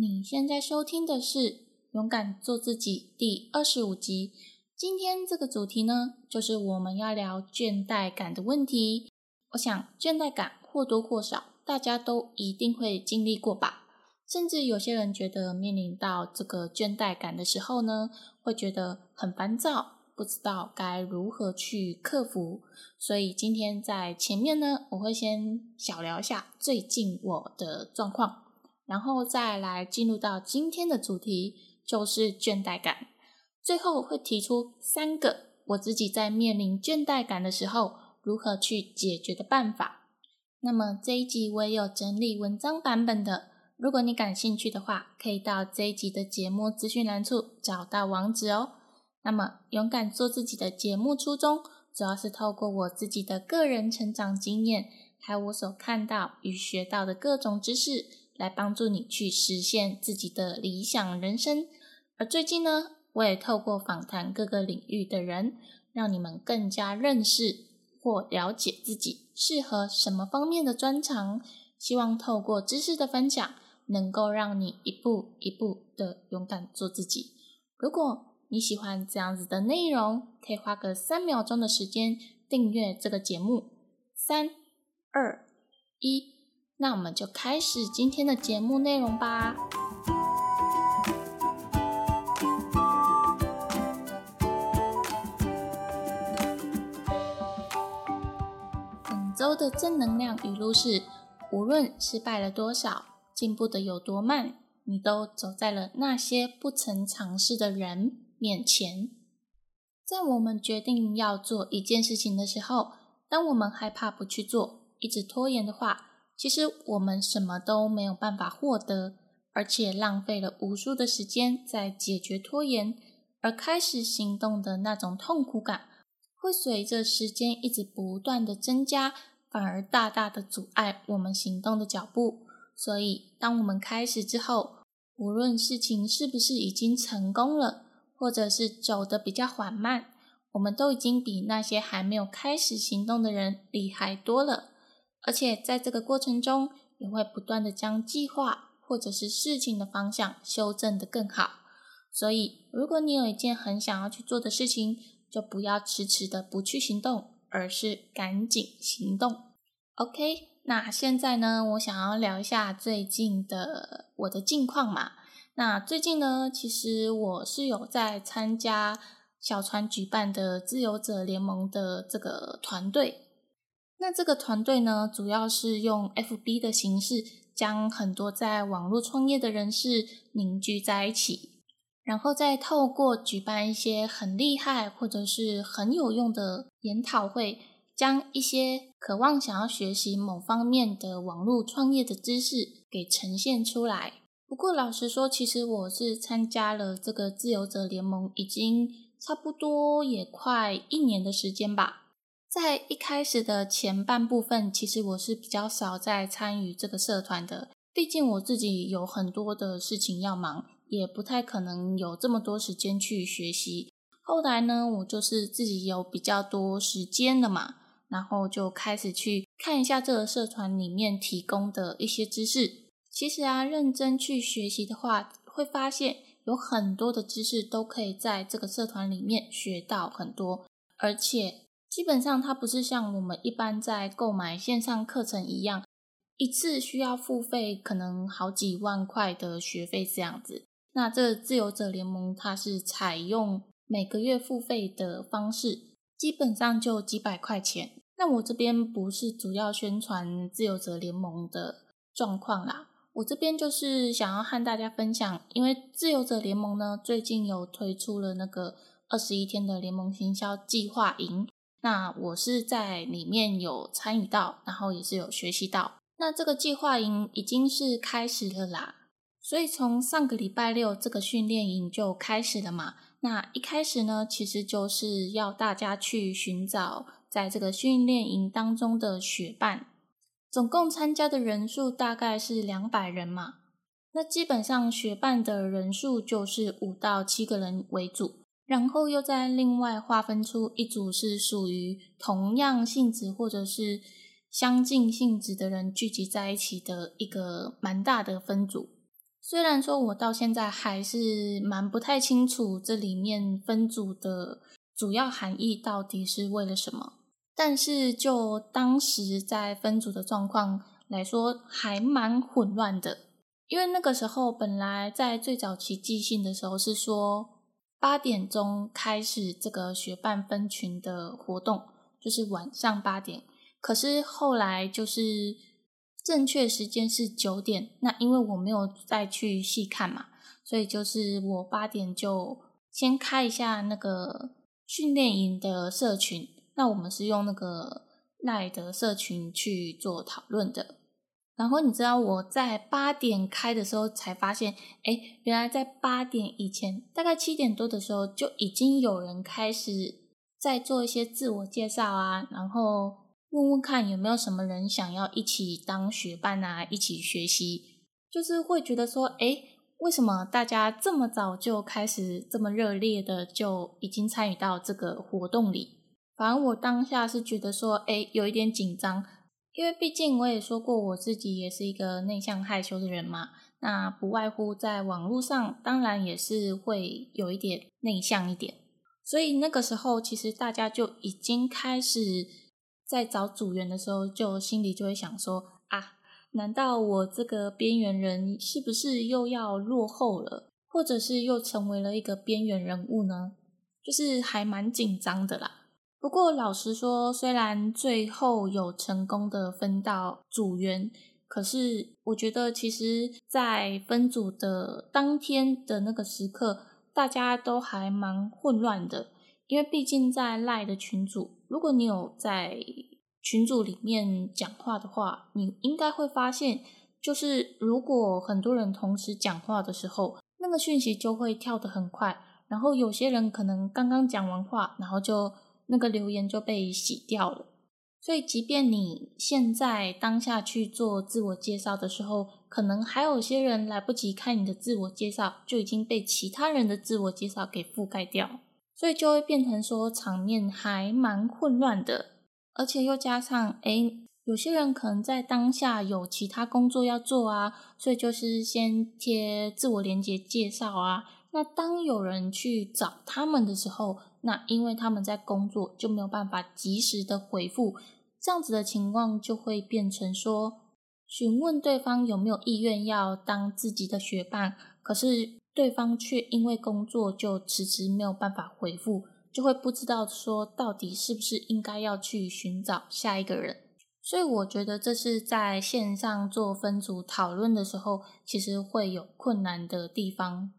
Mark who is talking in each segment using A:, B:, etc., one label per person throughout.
A: 你现在收听的是《勇敢做自己》第二十五集。今天这个主题呢，就是我们要聊倦怠感的问题。我想，倦怠感或多或少大家都一定会经历过吧。甚至有些人觉得面临到这个倦怠感的时候呢，会觉得很烦躁，不知道该如何去克服。所以今天在前面呢，我会先小聊一下最近我的状况。然后再来进入到今天的主题，就是倦怠感。最后会提出三个我自己在面临倦怠感的时候如何去解决的办法。那么这一集我也有整理文章版本的，如果你感兴趣的话，可以到这一集的节目资讯栏处找到网址哦。那么勇敢做自己的节目初衷，主要是透过我自己的个人成长经验，还有我所看到与学到的各种知识。来帮助你去实现自己的理想人生。而最近呢，我也透过访谈各个领域的人，让你们更加认识或了解自己适合什么方面的专长。希望透过知识的分享，能够让你一步一步的勇敢做自己。如果你喜欢这样子的内容，可以花个三秒钟的时间订阅这个节目。三、二、一。那我们就开始今天的节目内容吧。本周的正能量语录是：无论失败了多少，进步的有多慢，你都走在了那些不曾尝试的人面前。在我们决定要做一件事情的时候，当我们害怕不去做，一直拖延的话，其实我们什么都没有办法获得，而且浪费了无数的时间在解决拖延，而开始行动的那种痛苦感，会随着时间一直不断的增加，反而大大的阻碍我们行动的脚步。所以，当我们开始之后，无论事情是不是已经成功了，或者是走得比较缓慢，我们都已经比那些还没有开始行动的人厉害多了。而且在这个过程中，也会不断的将计划或者是事情的方向修正的更好。所以，如果你有一件很想要去做的事情，就不要迟迟的不去行动，而是赶紧行动。OK，那现在呢，我想要聊一下最近的我的近况嘛。那最近呢，其实我是有在参加小船举办的自由者联盟的这个团队。那这个团队呢，主要是用 FB 的形式，将很多在网络创业的人士凝聚在一起，然后再透过举办一些很厉害或者是很有用的研讨会，将一些渴望想要学习某方面的网络创业的知识给呈现出来。不过老实说，其实我是参加了这个自由者联盟，已经差不多也快一年的时间吧。在一开始的前半部分，其实我是比较少在参与这个社团的，毕竟我自己有很多的事情要忙，也不太可能有这么多时间去学习。后来呢，我就是自己有比较多时间了嘛，然后就开始去看一下这个社团里面提供的一些知识。其实啊，认真去学习的话，会发现有很多的知识都可以在这个社团里面学到很多，而且。基本上，它不是像我们一般在购买线上课程一样，一次需要付费可能好几万块的学费这样子。那这自由者联盟它是采用每个月付费的方式，基本上就几百块钱。那我这边不是主要宣传自由者联盟的状况啦，我这边就是想要和大家分享，因为自由者联盟呢最近有推出了那个二十一天的联盟行销计划营。那我是在里面有参与到，然后也是有学习到。那这个计划营已经是开始了啦，所以从上个礼拜六这个训练营就开始了嘛。那一开始呢，其实就是要大家去寻找在这个训练营当中的学伴，总共参加的人数大概是两百人嘛。那基本上学伴的人数就是五到七个人为主。然后又再另外划分出一组是属于同样性质或者是相近性质的人聚集在一起的一个蛮大的分组。虽然说我到现在还是蛮不太清楚这里面分组的主要含义到底是为了什么，但是就当时在分组的状况来说，还蛮混乱的。因为那个时候本来在最早期寄信的时候是说八点钟开始这个学伴分群的活动，就是晚上八点，可是后来就是。正确时间是九点，那因为我没有再去细看嘛，所以就是我八点就先开一下那个训练营的社群。那我们是用那个赖的社群去做讨论的。然后你知道我在八点开的时候才发现，哎，原来在八点以前，大概七点多的时候就已经有人开始在做一些自我介绍啊，然后。问问看有没有什么人想要一起当学伴啊，一起学习，就是会觉得说，哎，为什么大家这么早就开始这么热烈的就已经参与到这个活动里？反正我当下是觉得说，哎，有一点紧张，因为毕竟我也说过我自己也是一个内向害羞的人嘛，那不外乎在网络上，当然也是会有一点内向一点，所以那个时候其实大家就已经开始。在找组员的时候，就心里就会想说：啊，难道我这个边缘人是不是又要落后了，或者是又成为了一个边缘人物呢？就是还蛮紧张的啦。不过老实说，虽然最后有成功的分到组员，可是我觉得其实，在分组的当天的那个时刻，大家都还蛮混乱的。因为毕竟在赖的群组，如果你有在群组里面讲话的话，你应该会发现，就是如果很多人同时讲话的时候，那个讯息就会跳得很快，然后有些人可能刚刚讲完话，然后就那个留言就被洗掉了。所以，即便你现在当下去做自我介绍的时候，可能还有些人来不及看你的自我介绍，就已经被其他人的自我介绍给覆盖掉。所以就会变成说场面还蛮混乱的，而且又加上哎，有些人可能在当下有其他工作要做啊，所以就是先贴自我连接介绍啊。那当有人去找他们的时候，那因为他们在工作，就没有办法及时的回复，这样子的情况就会变成说，询问对方有没有意愿要当自己的学伴，可是。对方却因为工作就迟迟没有办法回复，就会不知道说到底是不是应该要去寻找下一个人。所以我觉得这是在线上做分组讨论的时候，其实会有困难的地方。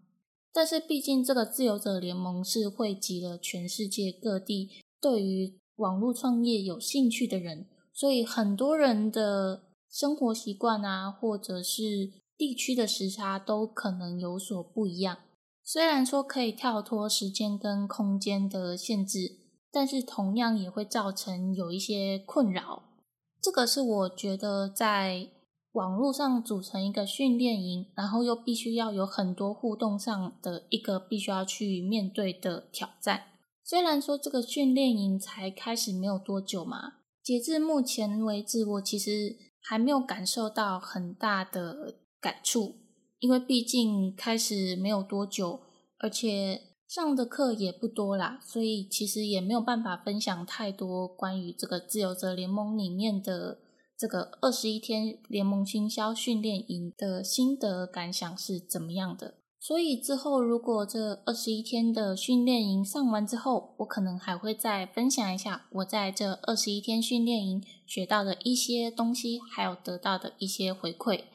A: 但是毕竟这个自由者联盟是汇集了全世界各地对于网络创业有兴趣的人，所以很多人的生活习惯啊，或者是。地区的时差都可能有所不一样，虽然说可以跳脱时间跟空间的限制，但是同样也会造成有一些困扰。这个是我觉得在网络上组成一个训练营，然后又必须要有很多互动上的一个必须要去面对的挑战。虽然说这个训练营才开始没有多久嘛，截至目前为止，我其实还没有感受到很大的。感触，因为毕竟开始没有多久，而且上的课也不多啦，所以其实也没有办法分享太多关于这个自由者联盟里面的这个二十一天联盟行销训练营的心得感想是怎么样的。所以之后如果这二十一天的训练营上完之后，我可能还会再分享一下我在这二十一天训练营学到的一些东西，还有得到的一些回馈。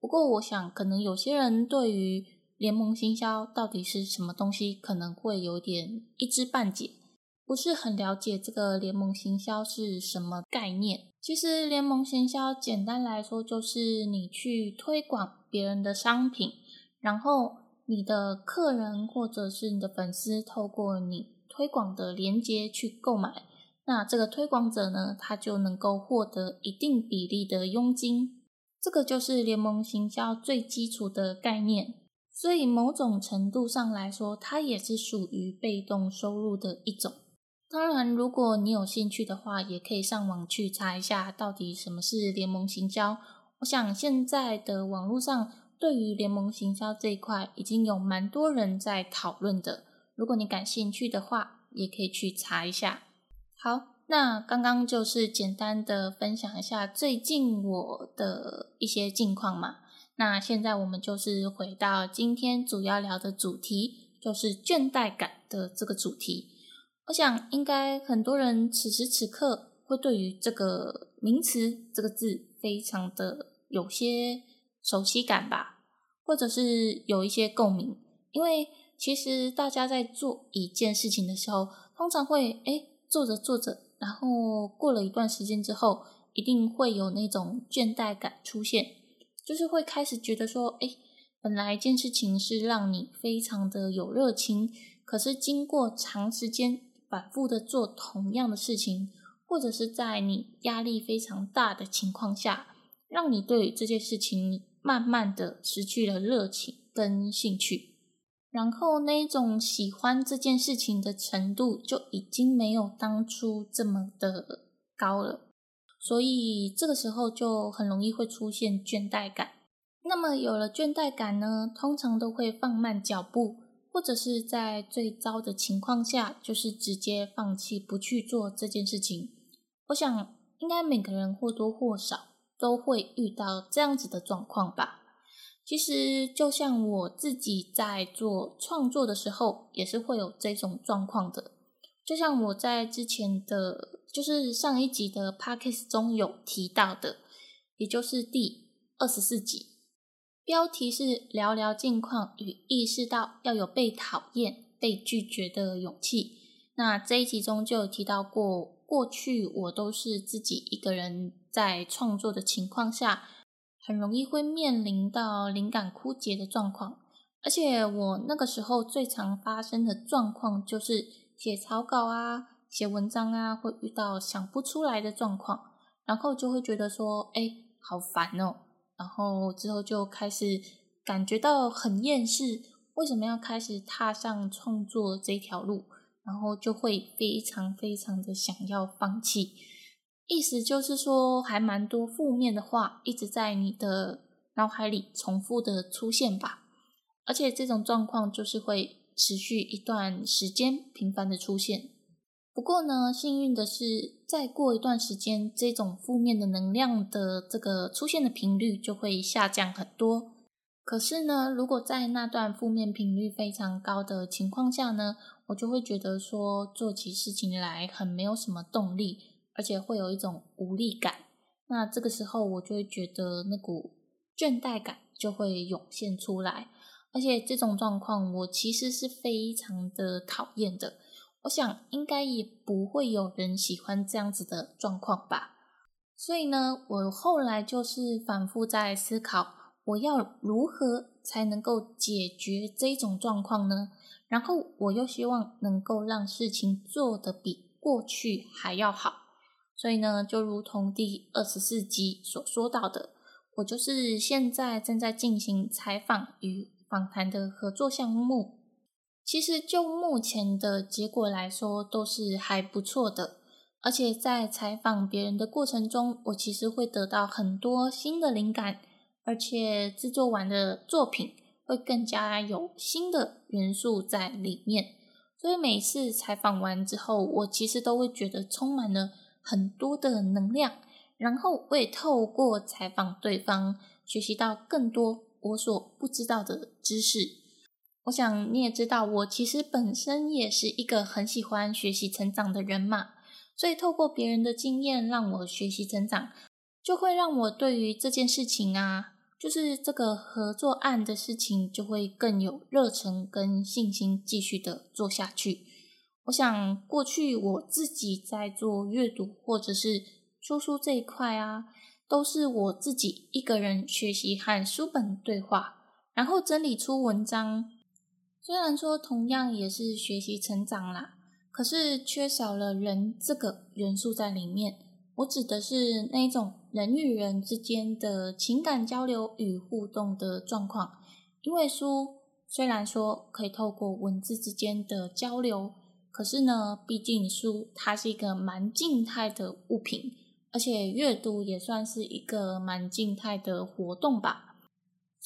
A: 不过，我想可能有些人对于联盟行销到底是什么东西，可能会有点一知半解，不是很了解这个联盟行销是什么概念。其实，联盟行销简单来说，就是你去推广别人的商品，然后你的客人或者是你的粉丝透过你推广的链接去购买，那这个推广者呢，他就能够获得一定比例的佣金。这个就是联盟行销最基础的概念，所以某种程度上来说，它也是属于被动收入的一种。当然，如果你有兴趣的话，也可以上网去查一下，到底什么是联盟行销。我想现在的网络上对于联盟行销这一块，已经有蛮多人在讨论的。如果你感兴趣的话，也可以去查一下。好，那刚刚就是简单的分享一下最近我的一些近况嘛。那现在我们就是回到今天主要聊的主题，就是倦怠感的这个主题。我想应该很多人此时此刻会对于这个名词这个字非常的有些熟悉感吧，或者是有一些共鸣，因为其实大家在做一件事情的时候，通常会哎做着做着，然后过了一段时间之后，一定会有那种倦怠感出现。就是会开始觉得说，哎，本来一件事情是让你非常的有热情，可是经过长时间反复的做同样的事情，或者是在你压力非常大的情况下，让你对这件事情慢慢的失去了热情跟兴趣，然后那种喜欢这件事情的程度就已经没有当初这么的高了。所以这个时候就很容易会出现倦怠感。那么有了倦怠感呢，通常都会放慢脚步，或者是在最糟的情况下，就是直接放弃不去做这件事情。我想，应该每个人或多或少都会遇到这样子的状况吧。其实，就像我自己在做创作的时候，也是会有这种状况的。就像我在之前的。就是上一集的 podcast 中有提到的，也就是第二十四集，标题是聊聊近况与意识到要有被讨厌、被拒绝的勇气。那这一集中就有提到过，过去我都是自己一个人在创作的情况下，很容易会面临到灵感枯竭的状况，而且我那个时候最常发生的状况就是写草稿啊。写文章啊，会遇到想不出来的状况，然后就会觉得说，哎，好烦哦。然后之后就开始感觉到很厌世，为什么要开始踏上创作这条路？然后就会非常非常的想要放弃。意思就是说，还蛮多负面的话一直在你的脑海里重复的出现吧。而且这种状况就是会持续一段时间，频繁的出现。不过呢，幸运的是，再过一段时间，这种负面的能量的这个出现的频率就会下降很多。可是呢，如果在那段负面频率非常高的情况下呢，我就会觉得说做起事情来很没有什么动力，而且会有一种无力感。那这个时候，我就会觉得那股倦怠感就会涌现出来，而且这种状况我其实是非常的讨厌的。我想应该也不会有人喜欢这样子的状况吧。所以呢，我后来就是反复在思考，我要如何才能够解决这种状况呢？然后我又希望能够让事情做得比过去还要好。所以呢，就如同第二十四集所说到的，我就是现在正在进行采访与访谈的合作项目。其实就目前的结果来说，都是还不错的。而且在采访别人的过程中，我其实会得到很多新的灵感，而且制作完的作品会更加有新的元素在里面。所以每次采访完之后，我其实都会觉得充满了很多的能量，然后我也透过采访对方，学习到更多我所不知道的知识。我想你也知道，我其实本身也是一个很喜欢学习成长的人嘛，所以透过别人的经验让我学习成长，就会让我对于这件事情啊，就是这个合作案的事情，就会更有热忱跟信心继续的做下去。我想过去我自己在做阅读或者是说书这一块啊，都是我自己一个人学习和书本对话，然后整理出文章。虽然说同样也是学习成长啦，可是缺少了人这个元素在里面。我指的是那种人与人之间的情感交流与互动的状况。因为书虽然说可以透过文字之间的交流，可是呢，毕竟书它是一个蛮静态的物品，而且阅读也算是一个蛮静态的活动吧。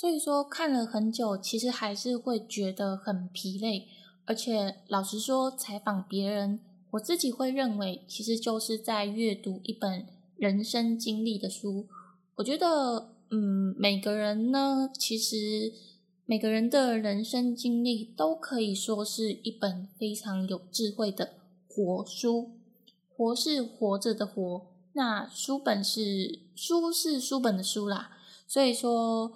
A: 所以说看了很久，其实还是会觉得很疲累。而且老实说，采访别人，我自己会认为，其实就是在阅读一本人生经历的书。我觉得，嗯，每个人呢，其实每个人的人生经历都可以说是一本非常有智慧的活书。活是活着的活，那书本是书是书本的书啦。所以说，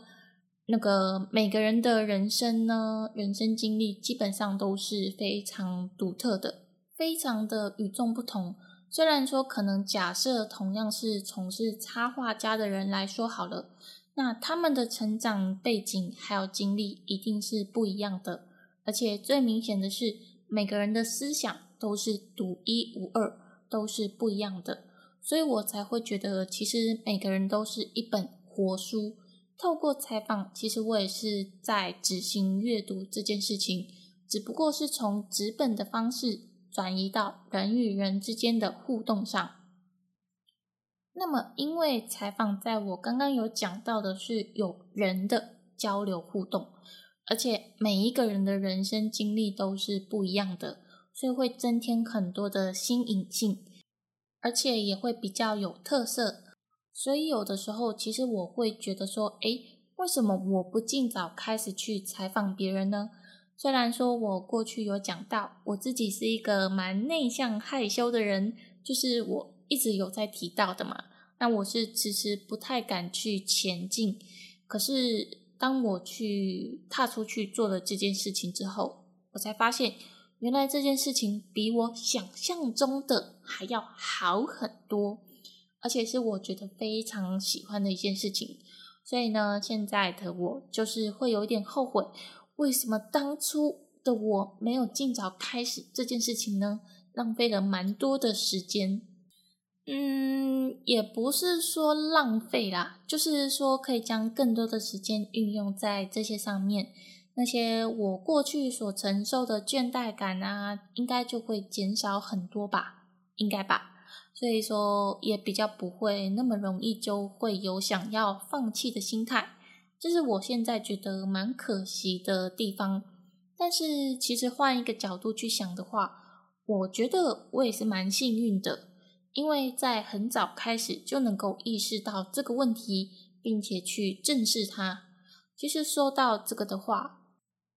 A: 那个每个人的人生呢，人生经历基本上都是非常独特的，非常的与众不同。虽然说可能假设同样是从事插画家的人来说好了，那他们的成长背景还有经历一定是不一样的。而且最明显的是，每个人的思想都是独一无二，都是不一样的。所以我才会觉得，其实每个人都是一本。活书透过采访，其实我也是在执行阅读这件事情，只不过是从纸本的方式转移到人与人之间的互动上。那么，因为采访在我刚刚有讲到的是有人的交流互动，而且每一个人的人生经历都是不一样的，所以会增添很多的新颖性，而且也会比较有特色。所以有的时候，其实我会觉得说，诶，为什么我不尽早开始去采访别人呢？虽然说我过去有讲到，我自己是一个蛮内向害羞的人，就是我一直有在提到的嘛。那我是迟迟不太敢去前进。可是当我去踏出去做了这件事情之后，我才发现，原来这件事情比我想象中的还要好很多。而且是我觉得非常喜欢的一件事情，所以呢，现在的我就是会有一点后悔，为什么当初的我没有尽早开始这件事情呢？浪费了蛮多的时间。嗯，也不是说浪费啦，就是说可以将更多的时间运用在这些上面，那些我过去所承受的倦怠感啊，应该就会减少很多吧，应该吧。所以说也比较不会那么容易就会有想要放弃的心态，这是我现在觉得蛮可惜的地方。但是其实换一个角度去想的话，我觉得我也是蛮幸运的，因为在很早开始就能够意识到这个问题，并且去正视它。其实说到这个的话，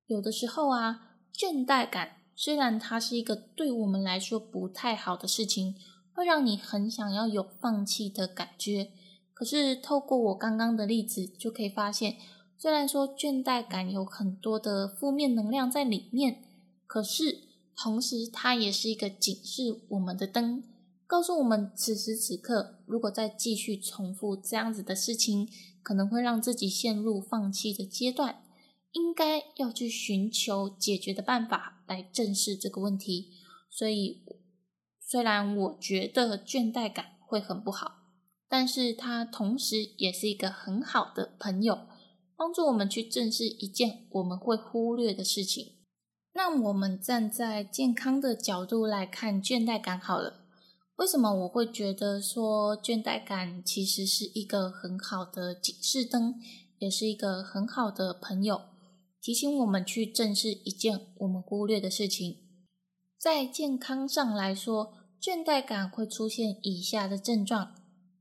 A: 有的时候啊，倦怠感虽然它是一个对我们来说不太好的事情。会让你很想要有放弃的感觉，可是透过我刚刚的例子就可以发现，虽然说倦怠感有很多的负面能量在里面，可是同时它也是一个警示我们的灯，告诉我们此时此刻如果再继续重复这样子的事情，可能会让自己陷入放弃的阶段，应该要去寻求解决的办法来正视这个问题，所以。虽然我觉得倦怠感会很不好，但是它同时也是一个很好的朋友，帮助我们去正视一件我们会忽略的事情。那我们站在健康的角度来看倦怠感好了。为什么我会觉得说倦怠感其实是一个很好的警示灯，也是一个很好的朋友，提醒我们去正视一件我们忽略的事情。在健康上来说，倦怠感会出现以下的症状：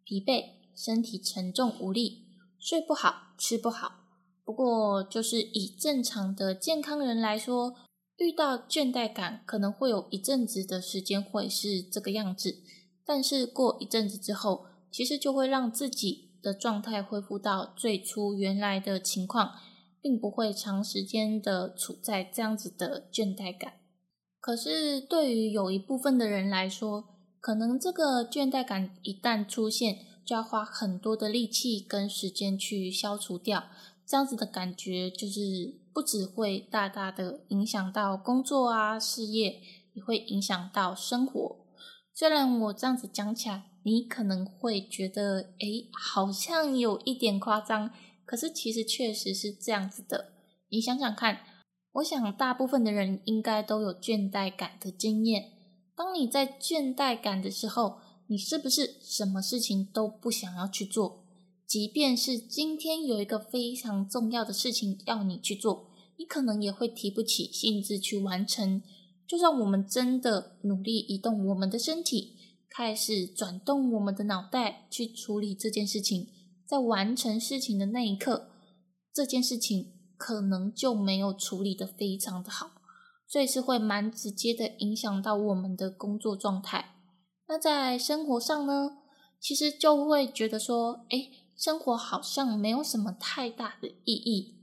A: 疲惫、身体沉重无力、睡不好、吃不好。不过，就是以正常的健康人来说，遇到倦怠感可能会有一阵子的时间会是这个样子，但是过一阵子之后，其实就会让自己的状态恢复到最初原来的情况，并不会长时间的处在这样子的倦怠感。可是，对于有一部分的人来说，可能这个倦怠感一旦出现，就要花很多的力气跟时间去消除掉。这样子的感觉，就是不只会大大的影响到工作啊、事业，也会影响到生活。虽然我这样子讲起来，你可能会觉得，诶，好像有一点夸张。可是，其实确实是这样子的。你想想看。我想，大部分的人应该都有倦怠感的经验。当你在倦怠感的时候，你是不是什么事情都不想要去做？即便是今天有一个非常重要的事情要你去做，你可能也会提不起兴致去完成。就算我们真的努力移动我们的身体，开始转动我们的脑袋去处理这件事情，在完成事情的那一刻，这件事情可能就没有处理的非常的好，所以是会蛮直接的影响到我们的工作状态。那在生活上呢，其实就会觉得说，哎。生活好像没有什么太大的意义，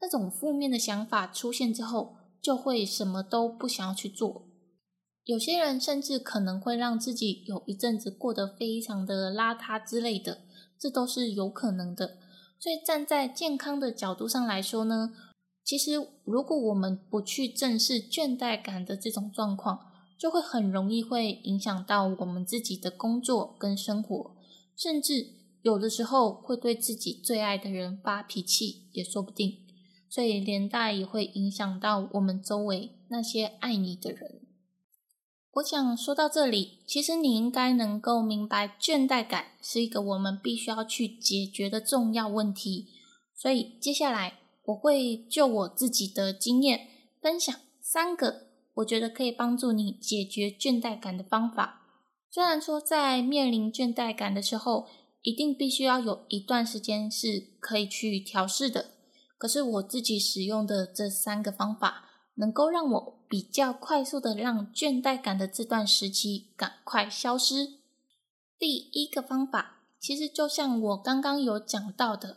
A: 那种负面的想法出现之后，就会什么都不想要去做。有些人甚至可能会让自己有一阵子过得非常的邋遢之类的，这都是有可能的。所以站在健康的角度上来说呢，其实如果我们不去正视倦怠感的这种状况，就会很容易会影响到我们自己的工作跟生活，甚至。有的时候会对自己最爱的人发脾气，也说不定，所以连带也会影响到我们周围那些爱你的人。我想说到这里，其实你应该能够明白，倦怠感是一个我们必须要去解决的重要问题。所以接下来我会就我自己的经验分享三个我觉得可以帮助你解决倦怠感的方法。虽然说在面临倦怠感的时候，一定必须要有一段时间是可以去调试的。可是我自己使用的这三个方法，能够让我比较快速的让倦怠感的这段时期赶快消失。第一个方法，其实就像我刚刚有讲到的，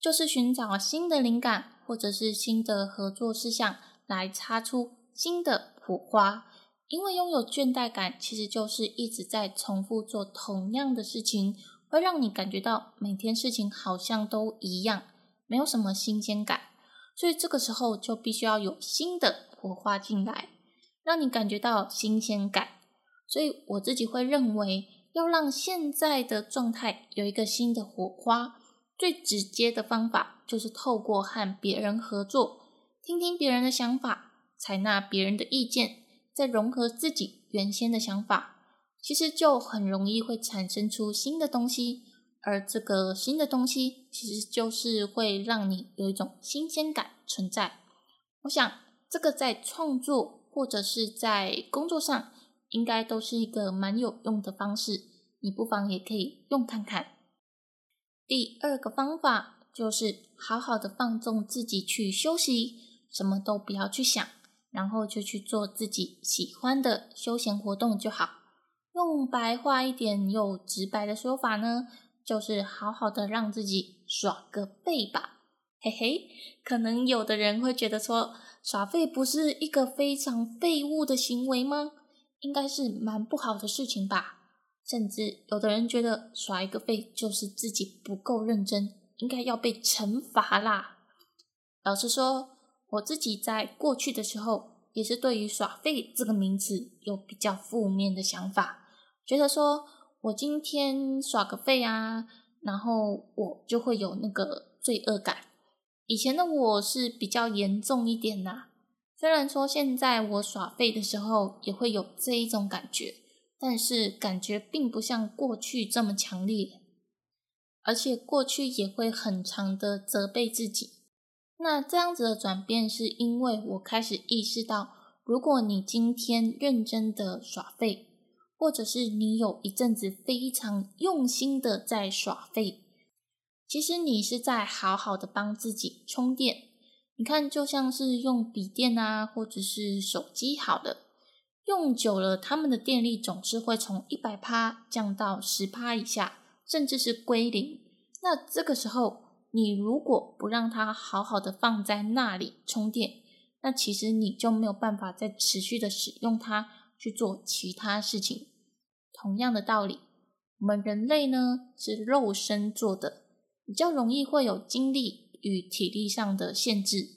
A: 就是寻找新的灵感或者是新的合作事项来擦出新的火花。因为拥有倦怠感，其实就是一直在重复做同样的事情。会让你感觉到每天事情好像都一样，没有什么新鲜感，所以这个时候就必须要有新的火花进来，让你感觉到新鲜感。所以我自己会认为，要让现在的状态有一个新的火花，最直接的方法就是透过和别人合作，听听别人的想法，采纳别人的意见，再融合自己原先的想法。其实就很容易会产生出新的东西，而这个新的东西其实就是会让你有一种新鲜感存在。我想这个在创作或者是在工作上，应该都是一个蛮有用的方式，你不妨也可以用看看。第二个方法就是好好的放纵自己去休息，什么都不要去想，然后就去做自己喜欢的休闲活动就好。用白话一点又直白的说法呢，就是好好的让自己耍个背吧，嘿嘿。可能有的人会觉得说，耍废不是一个非常废物的行为吗？应该是蛮不好的事情吧。甚至有的人觉得耍一个废就是自己不够认真，应该要被惩罚啦。老实说，我自己在过去的时候，也是对于耍废这个名词有比较负面的想法。觉得说我今天耍个废啊，然后我就会有那个罪恶感。以前的我是比较严重一点呐，虽然说现在我耍废的时候也会有这一种感觉，但是感觉并不像过去这么强烈，而且过去也会很长的责备自己。那这样子的转变是因为我开始意识到，如果你今天认真的耍废。或者是你有一阵子非常用心的在耍废，其实你是在好好的帮自己充电。你看，就像是用笔电啊，或者是手机，好的，用久了，他们的电力总是会从一百帕降到十帕以下，甚至是归零。那这个时候，你如果不让它好好的放在那里充电，那其实你就没有办法再持续的使用它去做其他事情。同样的道理，我们人类呢是肉身做的，比较容易会有精力与体力上的限制，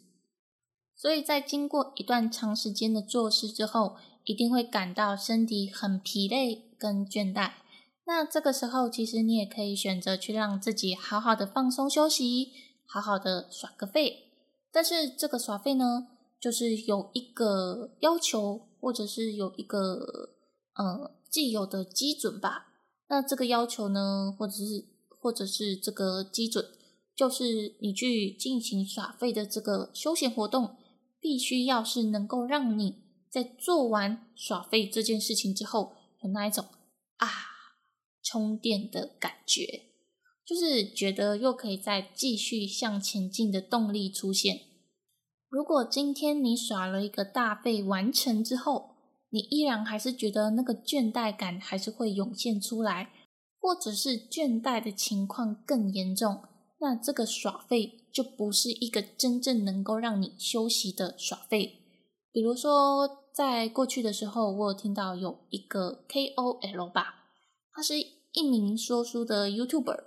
A: 所以在经过一段长时间的做事之后，一定会感到身体很疲累跟倦怠。那这个时候，其实你也可以选择去让自己好好的放松休息，好好的耍个废。但是这个耍废呢，就是有一个要求，或者是有一个呃。既有的基准吧，那这个要求呢，或者是或者是这个基准，就是你去进行耍废的这个休闲活动，必须要是能够让你在做完耍废这件事情之后，有那一种啊充电的感觉，就是觉得又可以再继续向前进的动力出现。如果今天你耍了一个大废完成之后，你依然还是觉得那个倦怠感还是会涌现出来，或者是倦怠的情况更严重，那这个耍废就不是一个真正能够让你休息的耍废。比如说，在过去的时候，我有听到有一个 KOL 吧，他是一名说书的 YouTuber，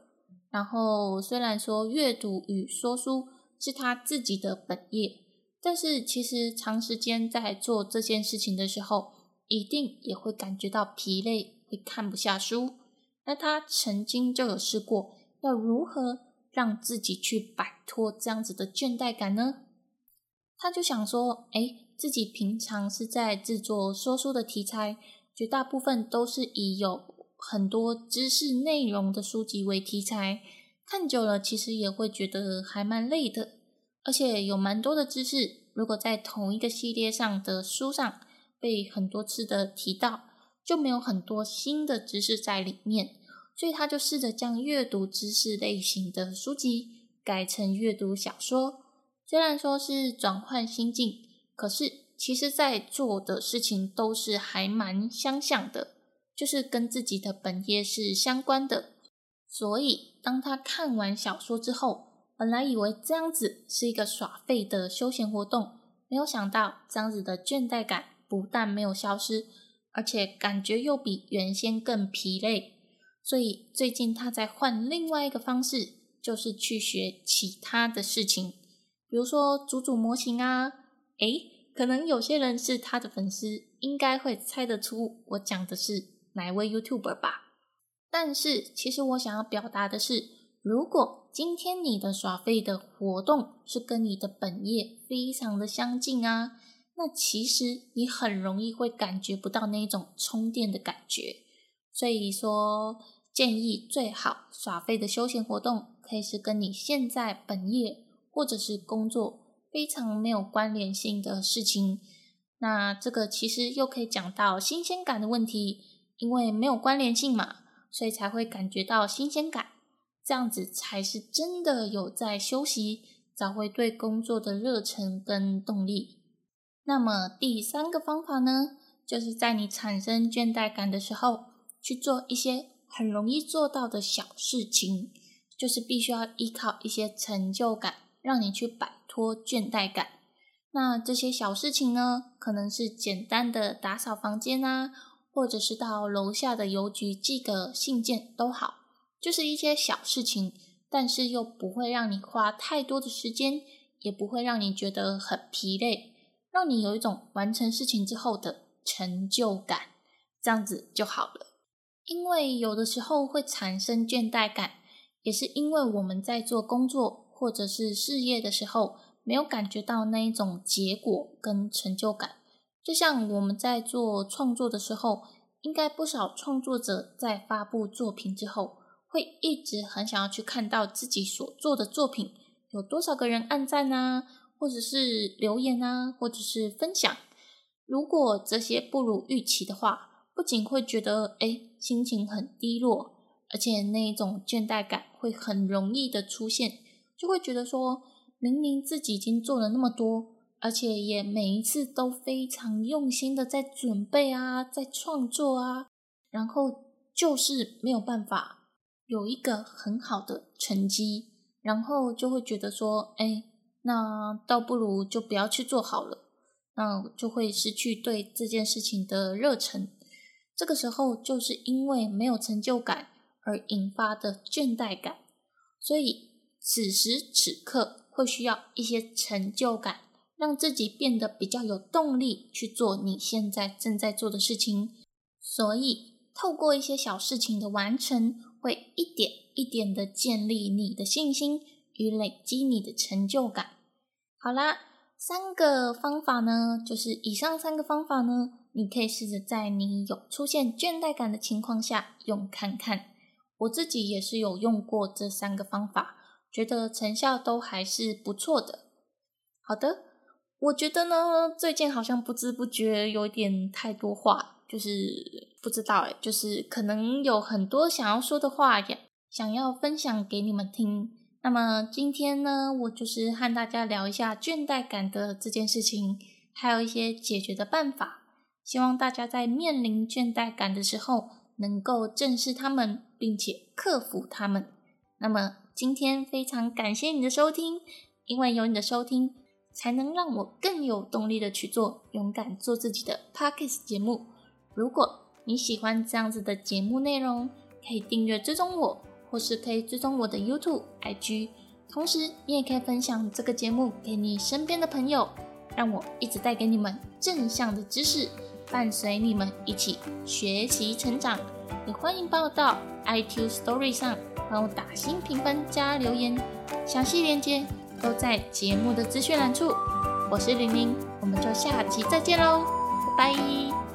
A: 然后虽然说阅读与说书是他自己的本业，但是其实长时间在做这件事情的时候，一定也会感觉到疲累，会看不下书。那他曾经就有试过，要如何让自己去摆脱这样子的倦怠感呢？他就想说，哎，自己平常是在制作说书的题材，绝大部分都是以有很多知识内容的书籍为题材，看久了其实也会觉得还蛮累的，而且有蛮多的知识，如果在同一个系列上的书上。被很多次的提到，就没有很多新的知识在里面，所以他就试着将阅读知识类型的书籍改成阅读小说。虽然说是转换心境，可是其实在做的事情都是还蛮相像的，就是跟自己的本业是相关的。所以当他看完小说之后，本来以为这样子是一个耍废的休闲活动，没有想到这样子的倦怠感。不但没有消失，而且感觉又比原先更疲累。所以最近他在换另外一个方式，就是去学其他的事情，比如说组组模型啊。诶，可能有些人是他的粉丝，应该会猜得出我讲的是哪位 YouTuber 吧。但是其实我想要表达的是，如果今天你的耍废的活动是跟你的本业非常的相近啊。那其实你很容易会感觉不到那种充电的感觉，所以说建议最好耍废的休闲活动可以是跟你现在本业或者是工作非常没有关联性的事情。那这个其实又可以讲到新鲜感的问题，因为没有关联性嘛，所以才会感觉到新鲜感，这样子才是真的有在休息，找回对工作的热忱跟动力。那么第三个方法呢，就是在你产生倦怠感的时候，去做一些很容易做到的小事情，就是必须要依靠一些成就感，让你去摆脱倦怠感。那这些小事情呢，可能是简单的打扫房间啊，或者是到楼下的邮局寄个信件都好，就是一些小事情，但是又不会让你花太多的时间，也不会让你觉得很疲累。让你有一种完成事情之后的成就感，这样子就好了。因为有的时候会产生倦怠感，也是因为我们在做工作或者是事业的时候，没有感觉到那一种结果跟成就感。就像我们在做创作的时候，应该不少创作者在发布作品之后，会一直很想要去看到自己所做的作品有多少个人按赞呢？或者是留言啊，或者是分享，如果这些不如预期的话，不仅会觉得哎心情很低落，而且那种倦怠感会很容易的出现，就会觉得说明明自己已经做了那么多，而且也每一次都非常用心的在准备啊，在创作啊，然后就是没有办法有一个很好的成绩，然后就会觉得说哎。那倒不如就不要去做好了，那就会失去对这件事情的热忱。这个时候就是因为没有成就感而引发的倦怠感，所以此时此刻会需要一些成就感，让自己变得比较有动力去做你现在正在做的事情。所以透过一些小事情的完成，会一点一点的建立你的信心与累积你的成就感。好啦，三个方法呢，就是以上三个方法呢，你可以试着在你有出现倦怠感的情况下用看看。我自己也是有用过这三个方法，觉得成效都还是不错的。好的，我觉得呢，最近好像不知不觉有点太多话，就是不知道哎，就是可能有很多想要说的话，也想要分享给你们听。那么今天呢，我就是和大家聊一下倦怠感的这件事情，还有一些解决的办法。希望大家在面临倦怠感的时候，能够正视他们，并且克服他们。那么今天非常感谢你的收听，因为有你的收听，才能让我更有动力的去做勇敢做自己的 Pockets 节目。如果你喜欢这样子的节目内容，可以订阅追踪我。或是可以追踪我的 YouTube、IG，同时你也可以分享这个节目给你身边的朋友，让我一直带给你们正向的知识，伴随你们一起学习成长。也欢迎帮我到 iTunes Story 上帮我打新评分加留言，详细链接都在节目的资讯栏处。我是玲玲，我们就下期再见喽，拜拜。